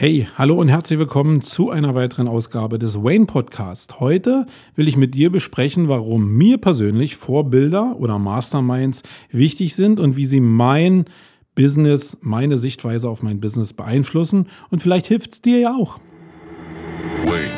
Hey, hallo und herzlich willkommen zu einer weiteren Ausgabe des Wayne Podcast. Heute will ich mit dir besprechen, warum mir persönlich Vorbilder oder Masterminds wichtig sind und wie sie mein Business, meine Sichtweise auf mein Business beeinflussen. Und vielleicht hilft es dir ja auch. Wayne.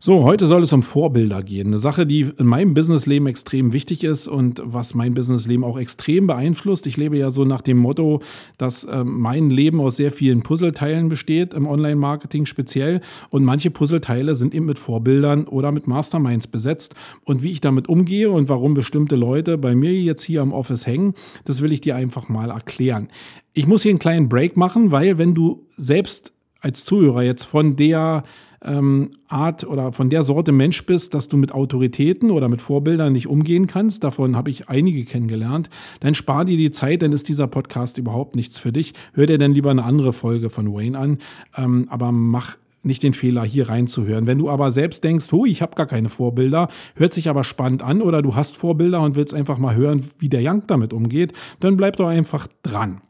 So, heute soll es um Vorbilder gehen. Eine Sache, die in meinem Businessleben extrem wichtig ist und was mein Businessleben auch extrem beeinflusst. Ich lebe ja so nach dem Motto, dass äh, mein Leben aus sehr vielen Puzzleteilen besteht, im Online-Marketing speziell. Und manche Puzzleteile sind eben mit Vorbildern oder mit Masterminds besetzt. Und wie ich damit umgehe und warum bestimmte Leute bei mir jetzt hier am Office hängen, das will ich dir einfach mal erklären. Ich muss hier einen kleinen Break machen, weil wenn du selbst als Zuhörer jetzt von der ähm, Art oder von der Sorte Mensch bist, dass du mit Autoritäten oder mit Vorbildern nicht umgehen kannst, davon habe ich einige kennengelernt, dann spar dir die Zeit, dann ist dieser Podcast überhaupt nichts für dich. Hör dir dann lieber eine andere Folge von Wayne an, ähm, aber mach nicht den Fehler, hier reinzuhören. Wenn du aber selbst denkst, hui, ich habe gar keine Vorbilder, hört sich aber spannend an oder du hast Vorbilder und willst einfach mal hören, wie der Young damit umgeht, dann bleib doch einfach dran.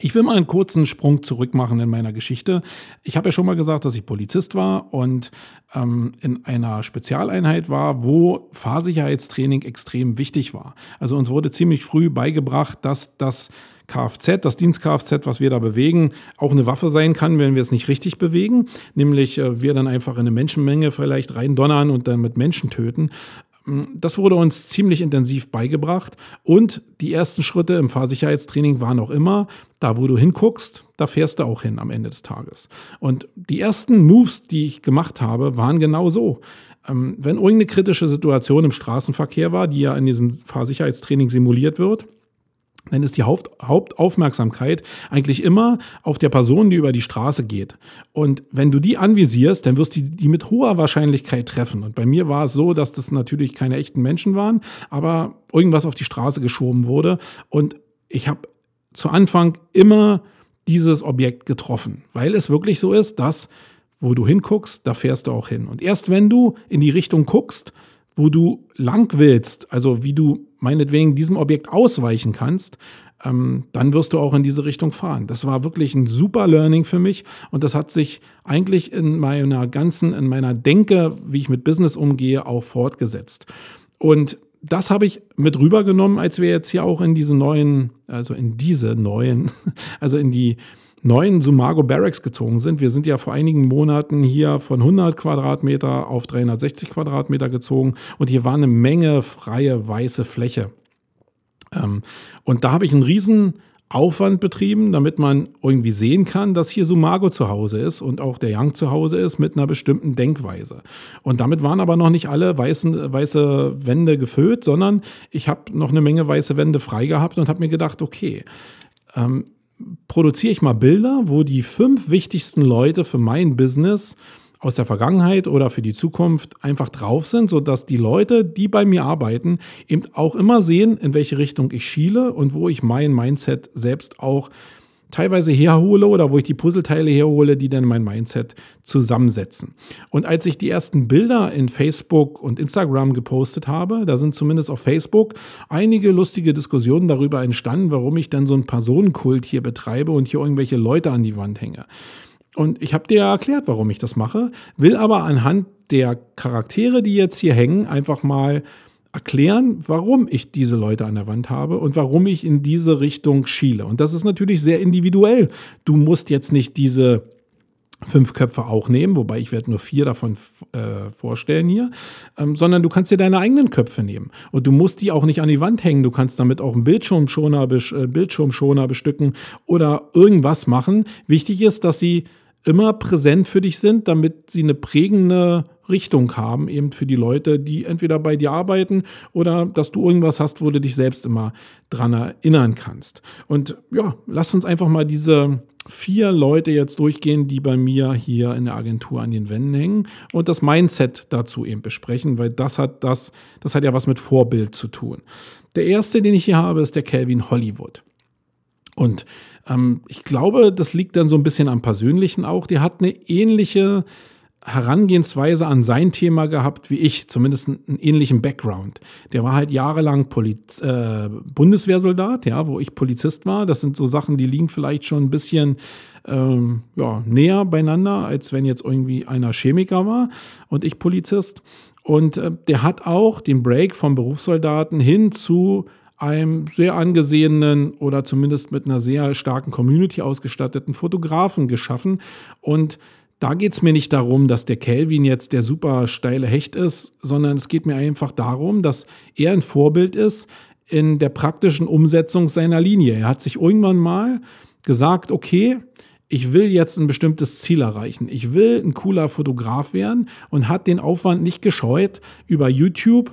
Ich will mal einen kurzen Sprung zurück machen in meiner Geschichte. Ich habe ja schon mal gesagt, dass ich Polizist war und ähm, in einer Spezialeinheit war, wo Fahrsicherheitstraining extrem wichtig war. Also uns wurde ziemlich früh beigebracht, dass das Kfz, das Dienst-Kfz, was wir da bewegen, auch eine Waffe sein kann, wenn wir es nicht richtig bewegen. Nämlich äh, wir dann einfach in eine Menschenmenge vielleicht reindonnern und dann mit Menschen töten. Das wurde uns ziemlich intensiv beigebracht und die ersten Schritte im Fahrsicherheitstraining waren auch immer, da wo du hinguckst, da fährst du auch hin am Ende des Tages. Und die ersten Moves, die ich gemacht habe, waren genau so. Ähm, wenn irgendeine kritische Situation im Straßenverkehr war, die ja in diesem Fahrsicherheitstraining simuliert wird, dann ist die Haupt Hauptaufmerksamkeit eigentlich immer auf der Person, die über die Straße geht. Und wenn du die anvisierst, dann wirst du die mit hoher Wahrscheinlichkeit treffen. Und bei mir war es so, dass das natürlich keine echten Menschen waren, aber irgendwas auf die Straße geschoben wurde. Und ich habe zu Anfang immer dieses Objekt getroffen, weil es wirklich so ist, dass wo du hinguckst, da fährst du auch hin. Und erst wenn du in die Richtung guckst, wo du lang willst, also wie du meinetwegen diesem Objekt ausweichen kannst, ähm, dann wirst du auch in diese Richtung fahren. Das war wirklich ein super Learning für mich und das hat sich eigentlich in meiner ganzen, in meiner Denke, wie ich mit Business umgehe, auch fortgesetzt. Und das habe ich mit rübergenommen, als wir jetzt hier auch in diese neuen, also in diese neuen, also in die neuen Sumago Barracks gezogen sind. Wir sind ja vor einigen Monaten hier von 100 Quadratmeter auf 360 Quadratmeter gezogen und hier war eine Menge freie weiße Fläche. Ähm, und da habe ich einen riesen Aufwand betrieben, damit man irgendwie sehen kann, dass hier Sumago zu Hause ist und auch der Young zu Hause ist mit einer bestimmten Denkweise. Und damit waren aber noch nicht alle weißen, weiße Wände gefüllt, sondern ich habe noch eine Menge weiße Wände frei gehabt und habe mir gedacht, okay, ähm, produziere ich mal Bilder, wo die fünf wichtigsten Leute für mein Business aus der Vergangenheit oder für die Zukunft einfach drauf sind, sodass die Leute, die bei mir arbeiten, eben auch immer sehen, in welche Richtung ich schiele und wo ich mein Mindset selbst auch teilweise herhole oder wo ich die Puzzleteile herhole, die dann mein Mindset zusammensetzen. Und als ich die ersten Bilder in Facebook und Instagram gepostet habe, da sind zumindest auf Facebook einige lustige Diskussionen darüber entstanden, warum ich dann so einen Personenkult hier betreibe und hier irgendwelche Leute an die Wand hänge. Und ich habe dir ja erklärt, warum ich das mache, will aber anhand der Charaktere, die jetzt hier hängen, einfach mal erklären, warum ich diese Leute an der Wand habe und warum ich in diese Richtung schiele. Und das ist natürlich sehr individuell. Du musst jetzt nicht diese fünf Köpfe auch nehmen, wobei ich werde nur vier davon äh, vorstellen hier, ähm, sondern du kannst dir deine eigenen Köpfe nehmen. Und du musst die auch nicht an die Wand hängen. Du kannst damit auch einen Bildschirmschoner, äh, Bildschirmschoner bestücken oder irgendwas machen. Wichtig ist, dass sie immer präsent für dich sind, damit sie eine prägende Richtung haben, eben für die Leute, die entweder bei dir arbeiten oder dass du irgendwas hast, wo du dich selbst immer dran erinnern kannst. Und ja, lass uns einfach mal diese vier Leute jetzt durchgehen, die bei mir hier in der Agentur an den Wänden hängen und das Mindset dazu eben besprechen, weil das hat das, das hat ja was mit Vorbild zu tun. Der erste, den ich hier habe, ist der Calvin Hollywood. Und ähm, ich glaube, das liegt dann so ein bisschen am Persönlichen auch. Der hat eine ähnliche Herangehensweise an sein Thema gehabt wie ich, zumindest einen ähnlichen Background. Der war halt jahrelang Poliz äh, Bundeswehrsoldat, ja, wo ich Polizist war. Das sind so Sachen, die liegen vielleicht schon ein bisschen ähm, ja, näher beieinander, als wenn jetzt irgendwie einer Chemiker war und ich Polizist. Und äh, der hat auch den Break vom Berufssoldaten hin zu einem sehr angesehenen oder zumindest mit einer sehr starken Community ausgestatteten Fotografen geschaffen. Und da geht es mir nicht darum, dass der Kelvin jetzt der super steile Hecht ist, sondern es geht mir einfach darum, dass er ein Vorbild ist in der praktischen Umsetzung seiner Linie. Er hat sich irgendwann mal gesagt, okay, ich will jetzt ein bestimmtes Ziel erreichen. Ich will ein cooler Fotograf werden und hat den Aufwand nicht gescheut, über YouTube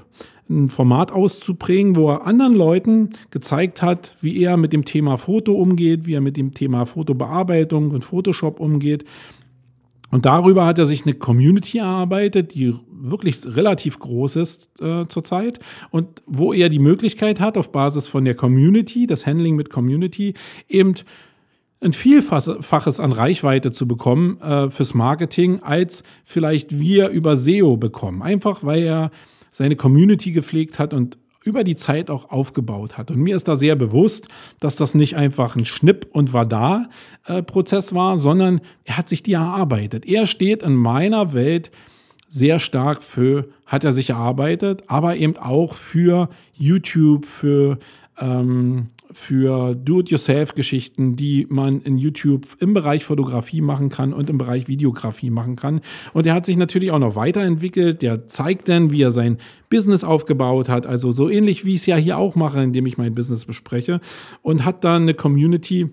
ein Format auszuprägen, wo er anderen Leuten gezeigt hat, wie er mit dem Thema Foto umgeht, wie er mit dem Thema Fotobearbeitung und Photoshop umgeht. Und darüber hat er sich eine Community erarbeitet, die wirklich relativ groß ist äh, zurzeit und wo er die Möglichkeit hat, auf Basis von der Community, das Handling mit Community, eben ein Vielfaches an Reichweite zu bekommen äh, fürs Marketing, als vielleicht wir über SEO bekommen. Einfach weil er seine Community gepflegt hat und über die Zeit auch aufgebaut hat. Und mir ist da sehr bewusst, dass das nicht einfach ein Schnipp und war da äh, Prozess war, sondern er hat sich die erarbeitet. Er steht in meiner Welt sehr stark für, hat er sich erarbeitet, aber eben auch für YouTube, für ähm, für Do-it-yourself-Geschichten, die man in YouTube im Bereich Fotografie machen kann und im Bereich Videografie machen kann. Und er hat sich natürlich auch noch weiterentwickelt. Der zeigt dann, wie er sein Business aufgebaut hat. Also so ähnlich wie ich es ja hier auch mache, indem ich mein Business bespreche. Und hat dann eine Community,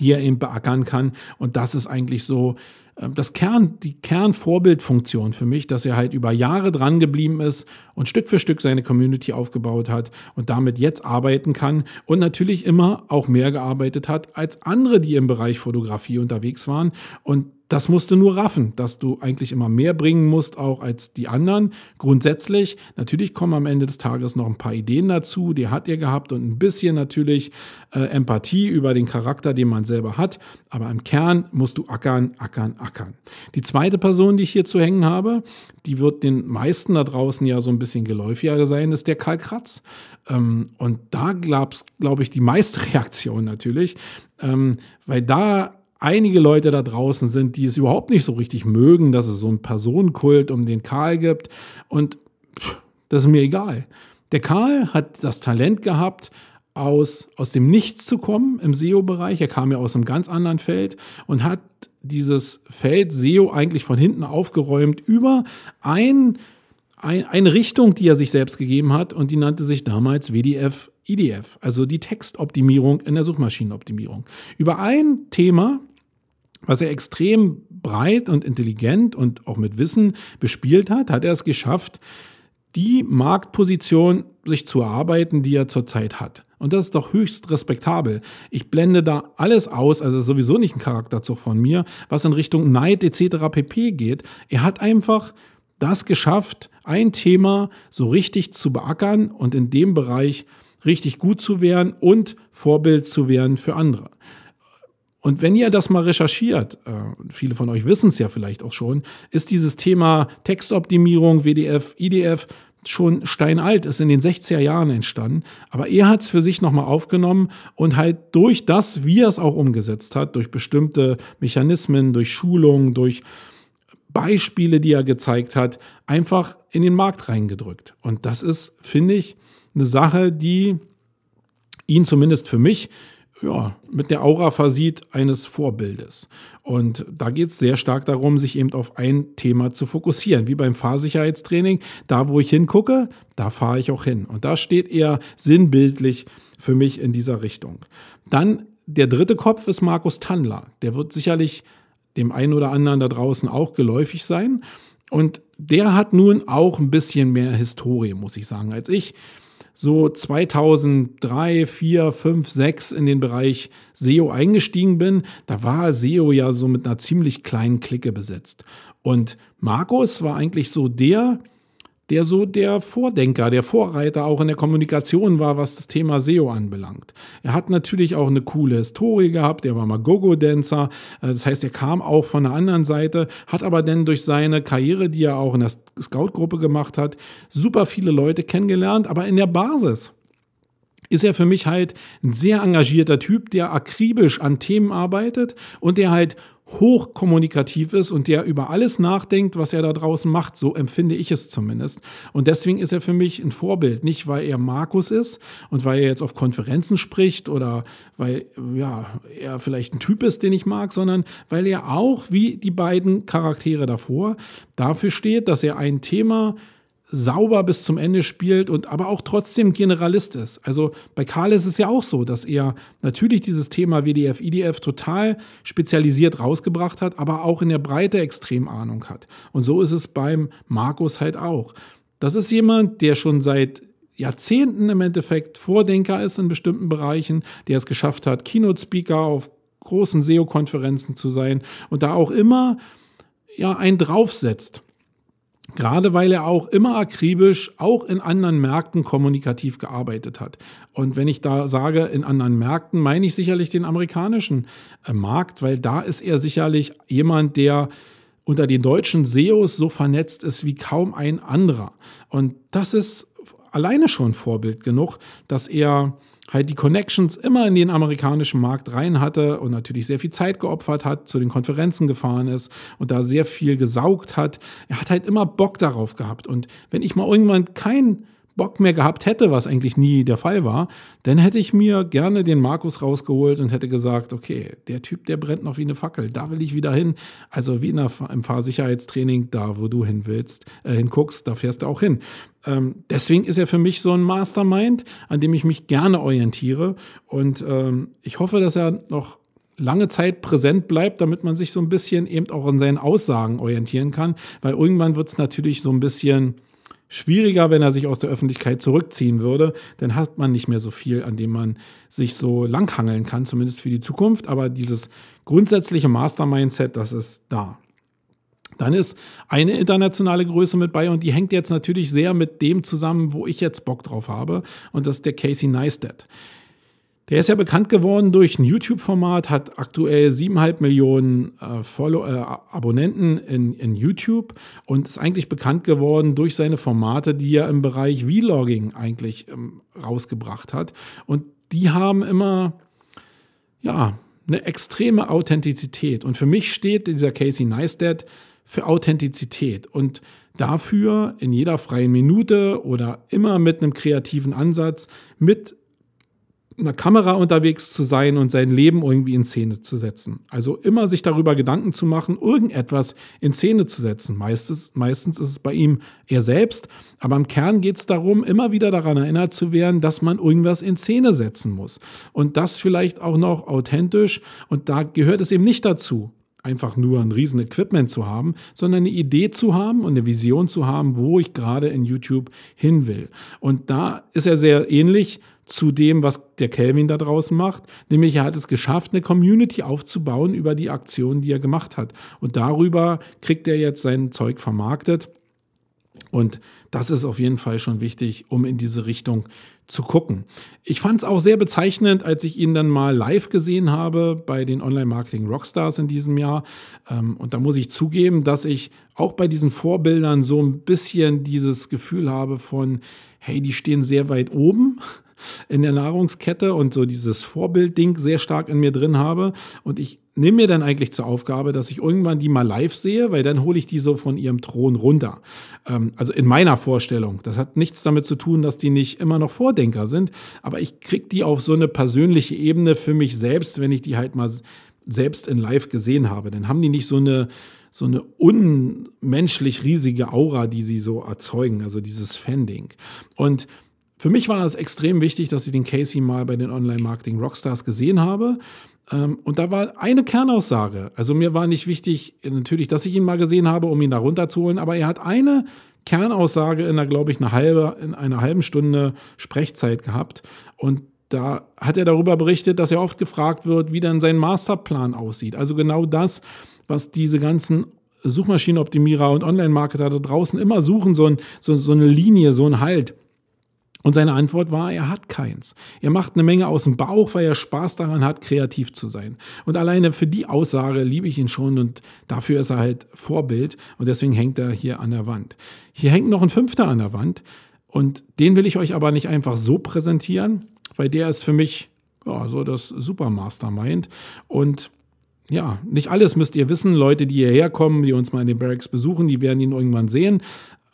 die er eben beackern kann. Und das ist eigentlich so das Kern, die Kernvorbildfunktion für mich, dass er halt über Jahre dran geblieben ist und Stück für Stück seine Community aufgebaut hat und damit jetzt arbeiten kann und natürlich immer auch mehr gearbeitet hat als andere, die im Bereich Fotografie unterwegs waren und das musst du nur raffen, dass du eigentlich immer mehr bringen musst, auch als die anderen. Grundsätzlich, natürlich kommen am Ende des Tages noch ein paar Ideen dazu, die hat er gehabt und ein bisschen natürlich äh, Empathie über den Charakter, den man selber hat. Aber im Kern musst du ackern, ackern, ackern. Die zweite Person, die ich hier zu hängen habe, die wird den meisten da draußen ja so ein bisschen geläufiger sein, ist der Karl Kratz. Ähm, und da glaube glaub ich die meiste Reaktion natürlich, ähm, weil da einige Leute da draußen sind, die es überhaupt nicht so richtig mögen, dass es so einen Personenkult um den Karl gibt. Und pff, das ist mir egal. Der Karl hat das Talent gehabt, aus, aus dem Nichts zu kommen im SEO-Bereich. Er kam ja aus einem ganz anderen Feld und hat dieses Feld SEO eigentlich von hinten aufgeräumt über ein, ein, eine Richtung, die er sich selbst gegeben hat und die nannte sich damals WDF IDF, also die Textoptimierung in der Suchmaschinenoptimierung. Über ein Thema was er extrem breit und intelligent und auch mit Wissen bespielt hat, hat er es geschafft, die Marktposition sich zu erarbeiten, die er zurzeit hat. Und das ist doch höchst respektabel. Ich blende da alles aus, also sowieso nicht ein Charakterzug von mir, was in Richtung Neid etc. pp geht. Er hat einfach das geschafft, ein Thema so richtig zu beackern und in dem Bereich richtig gut zu werden und Vorbild zu werden für andere. Und wenn ihr das mal recherchiert, äh, viele von euch wissen es ja vielleicht auch schon, ist dieses Thema Textoptimierung, WDF, IDF schon steinalt, ist in den 60er Jahren entstanden. Aber er hat es für sich nochmal aufgenommen und halt durch das, wie er es auch umgesetzt hat, durch bestimmte Mechanismen, durch Schulungen, durch Beispiele, die er gezeigt hat, einfach in den Markt reingedrückt. Und das ist, finde ich, eine Sache, die ihn zumindest für mich ja, mit der Aura versieht eines Vorbildes. Und da geht es sehr stark darum, sich eben auf ein Thema zu fokussieren. Wie beim Fahrsicherheitstraining. Da, wo ich hingucke, da fahre ich auch hin. Und da steht er sinnbildlich für mich in dieser Richtung. Dann der dritte Kopf ist Markus Tandler. Der wird sicherlich dem einen oder anderen da draußen auch geläufig sein. Und der hat nun auch ein bisschen mehr Historie, muss ich sagen, als ich so 2003, 4, 5, 6 in den Bereich SEO eingestiegen bin, da war SEO ja so mit einer ziemlich kleinen Clique besetzt. Und Markus war eigentlich so der, der so der Vordenker, der Vorreiter auch in der Kommunikation war, was das Thema SEO anbelangt. Er hat natürlich auch eine coole Historie gehabt, er war mal Gogo-Dancer, äh, das heißt, er kam auch von der anderen Seite, hat aber dann durch seine Karriere, die er auch in der Scout-Gruppe gemacht hat, super viele Leute kennengelernt, aber in der Basis ist er für mich halt ein sehr engagierter Typ, der akribisch an Themen arbeitet und der halt hochkommunikativ ist und der über alles nachdenkt, was er da draußen macht. So empfinde ich es zumindest. Und deswegen ist er für mich ein Vorbild. Nicht, weil er Markus ist und weil er jetzt auf Konferenzen spricht oder weil ja, er vielleicht ein Typ ist, den ich mag, sondern weil er auch wie die beiden Charaktere davor dafür steht, dass er ein Thema sauber bis zum Ende spielt und aber auch trotzdem Generalist ist. Also bei Karl ist es ja auch so, dass er natürlich dieses Thema WDF, IDF total spezialisiert rausgebracht hat, aber auch in der Breite extrem Ahnung hat. Und so ist es beim Markus halt auch. Das ist jemand, der schon seit Jahrzehnten im Endeffekt Vordenker ist in bestimmten Bereichen, der es geschafft hat, Keynote-Speaker auf großen SEO-Konferenzen zu sein und da auch immer ja, einen draufsetzt. Gerade weil er auch immer akribisch, auch in anderen Märkten kommunikativ gearbeitet hat. Und wenn ich da sage, in anderen Märkten, meine ich sicherlich den amerikanischen äh, Markt, weil da ist er sicherlich jemand, der unter den deutschen SEOs so vernetzt ist wie kaum ein anderer. Und das ist alleine schon Vorbild genug, dass er halt die Connections immer in den amerikanischen Markt rein hatte und natürlich sehr viel Zeit geopfert hat, zu den Konferenzen gefahren ist und da sehr viel gesaugt hat. Er hat halt immer Bock darauf gehabt. Und wenn ich mal irgendwann kein Bock mehr gehabt hätte, was eigentlich nie der Fall war, dann hätte ich mir gerne den Markus rausgeholt und hätte gesagt, okay, der Typ, der brennt noch wie eine Fackel, da will ich wieder hin. Also wie der, im Fahrsicherheitstraining, da wo du hin willst, äh, hinguckst, da fährst du auch hin. Ähm, deswegen ist er für mich so ein Mastermind, an dem ich mich gerne orientiere und ähm, ich hoffe, dass er noch lange Zeit präsent bleibt, damit man sich so ein bisschen eben auch an seinen Aussagen orientieren kann, weil irgendwann wird es natürlich so ein bisschen schwieriger, wenn er sich aus der Öffentlichkeit zurückziehen würde. Dann hat man nicht mehr so viel, an dem man sich so langhangeln kann, zumindest für die Zukunft. Aber dieses grundsätzliche Mastermindset, das ist da. Dann ist eine internationale Größe mit bei und die hängt jetzt natürlich sehr mit dem zusammen, wo ich jetzt Bock drauf habe. Und das ist der Casey Neistat. Der ist ja bekannt geworden durch ein YouTube-Format, hat aktuell siebeneinhalb Millionen äh, Follow äh, Abonnenten in, in YouTube und ist eigentlich bekannt geworden durch seine Formate, die er im Bereich Vlogging eigentlich ähm, rausgebracht hat. Und die haben immer, ja, eine extreme Authentizität. Und für mich steht dieser Casey Neistat für Authentizität und dafür in jeder freien Minute oder immer mit einem kreativen Ansatz, mit einer Kamera unterwegs zu sein und sein Leben irgendwie in Szene zu setzen. Also immer sich darüber Gedanken zu machen, irgendetwas in Szene zu setzen. Meistens, meistens ist es bei ihm er selbst, aber im Kern geht es darum, immer wieder daran erinnert zu werden, dass man irgendwas in Szene setzen muss. Und das vielleicht auch noch authentisch. Und da gehört es eben nicht dazu, einfach nur ein riesen Equipment zu haben, sondern eine Idee zu haben und eine Vision zu haben, wo ich gerade in YouTube hin will. Und da ist er sehr ähnlich zu dem, was der Kelvin da draußen macht. Nämlich er hat es geschafft, eine Community aufzubauen über die Aktionen, die er gemacht hat. Und darüber kriegt er jetzt sein Zeug vermarktet. Und das ist auf jeden Fall schon wichtig, um in diese Richtung zu gucken. Ich fand es auch sehr bezeichnend, als ich ihn dann mal live gesehen habe bei den Online-Marketing Rockstars in diesem Jahr. Ähm, und da muss ich zugeben, dass ich auch bei diesen Vorbildern so ein bisschen dieses Gefühl habe von, hey, die stehen sehr weit oben in der Nahrungskette und so dieses Vorbildding sehr stark in mir drin habe. Und ich nehme mir dann eigentlich zur Aufgabe, dass ich irgendwann die mal live sehe, weil dann hole ich die so von ihrem Thron runter. Ähm, also in meiner Vorstellung. Das hat nichts damit zu tun, dass die nicht immer noch Vordenker sind, aber ich kriege die auf so eine persönliche Ebene für mich selbst, wenn ich die halt mal selbst in live gesehen habe. Dann haben die nicht so eine so eine unmenschlich riesige Aura, die sie so erzeugen, also dieses Fanding. Und Für mich war es extrem wichtig, dass ich den Casey mal bei den Online-Marketing Rockstars gesehen habe. Ähm, und da war eine Kernaussage. Also mir war nicht wichtig, natürlich, dass ich ihn mal gesehen habe, um ihn da runterzuholen, aber er hat eine Kernaussage in einer, glaube ich, eine halbe, in einer halben Stunde Sprechzeit gehabt. Und da hat er darüber berichtet, dass er oft gefragt wird, wie dann sein Masterplan aussieht. Also genau das, was diese ganzen Suchmaschinenoptimierer und Online-Marketer da draußen immer suchen, so, ein, so, so eine Linie, so ein Halt. Und seine Antwort war, er hat keins. Er macht eine Menge aus dem Bauch, weil er Spaß daran hat, kreativ zu sein. Und alleine für die Aussage liebe ich ihn schon und dafür ist er halt Vorbild und deswegen hängt er hier an der Wand. Hier hängt noch ein fünfter an der Wand und den will ich euch aber nicht einfach so präsentieren, weil der ist für mich ja, so das Supermastermind und ja, nicht alles müsst ihr wissen. Leute, die hierher kommen, die uns mal in den Barracks besuchen, die werden ihn irgendwann sehen.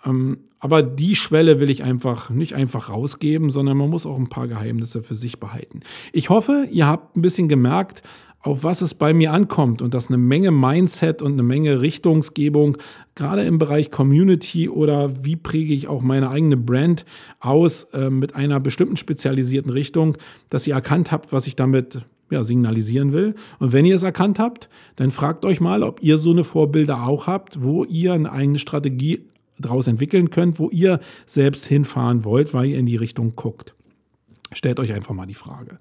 Ähm, aber die Schwelle will ich einfach nicht einfach rausgeben, sondern man muss auch ein paar Geheimnisse für sich behalten. Ich hoffe, ihr habt ein bisschen gemerkt, auf was es bei mir ankommt und dass eine Menge Mindset und eine Menge Richtungsgebung, gerade im Bereich Community oder wie präge ich auch meine eigene Brand aus äh, mit einer bestimmten spezialisierten Richtung, dass ihr erkannt habt, was ich damit ja, signalisieren will. Und wenn ihr es erkannt habt, dann fragt euch mal, ob ihr so eine Vorbilder auch habt, wo ihr eine eigene Strategie daraus entwickeln könnt, wo ihr selbst hinfahren wollt, weil ihr in die Richtung guckt. Stellt euch einfach mal die Frage.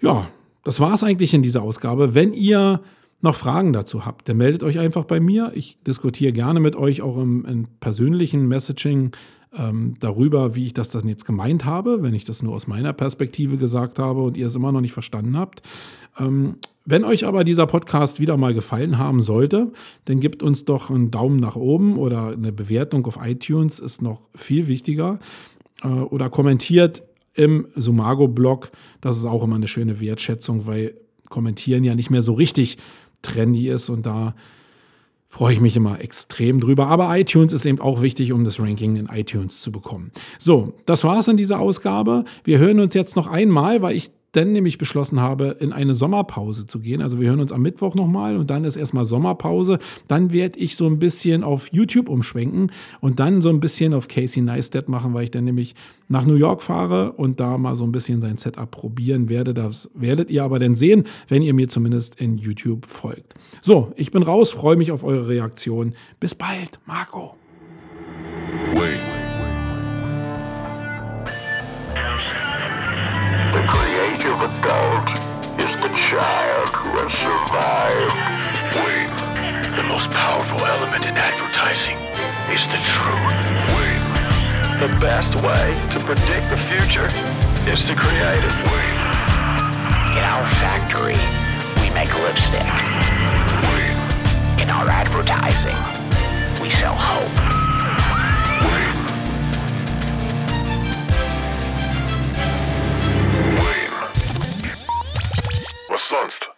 Ja, das war es eigentlich in dieser Ausgabe. Wenn ihr noch Fragen dazu habt, dann meldet euch einfach bei mir. Ich diskutiere gerne mit euch auch im, im persönlichen Messaging ähm, darüber, wie ich das dann jetzt gemeint habe, wenn ich das nur aus meiner Perspektive gesagt habe und ihr es immer noch nicht verstanden habt. Ähm, wenn euch aber dieser Podcast wieder mal gefallen haben sollte, dann gebt uns doch einen Daumen nach oben oder eine Bewertung auf iTunes ist noch viel wichtiger. Äh, oder kommentiert im Sumago-Blog. Das ist auch immer eine schöne Wertschätzung, weil kommentieren ja nicht mehr so richtig trendy ist und da freue ich mich immer extrem drüber. Aber iTunes ist eben auch wichtig, um das Ranking in iTunes zu bekommen. So, das war's in dieser Ausgabe. Wir hören uns jetzt noch einmal, weil ich dann nämlich beschlossen habe, in eine Sommerpause zu gehen. Also wir hören uns am Mittwoch nochmal und dann ist erstmal Sommerpause. Dann werde ich so ein bisschen auf YouTube umschwenken und dann so ein bisschen auf Casey Neistat machen, weil ich dann nämlich nach New York fahre und da mal so ein bisschen sein Setup probieren werde. Das werdet ihr aber dann sehen, wenn ihr mir zumindest in YouTube folgt. So, ich bin raus, freue mich auf eure Reaktion. Bis bald, Marco. Wait. Is the child who has survived. Wait. The most powerful element in advertising is the truth. Wait. The best way to predict the future is to create it. Wait. In our factory, we make lipstick. Wait. In our advertising, we sell hope. Sonst?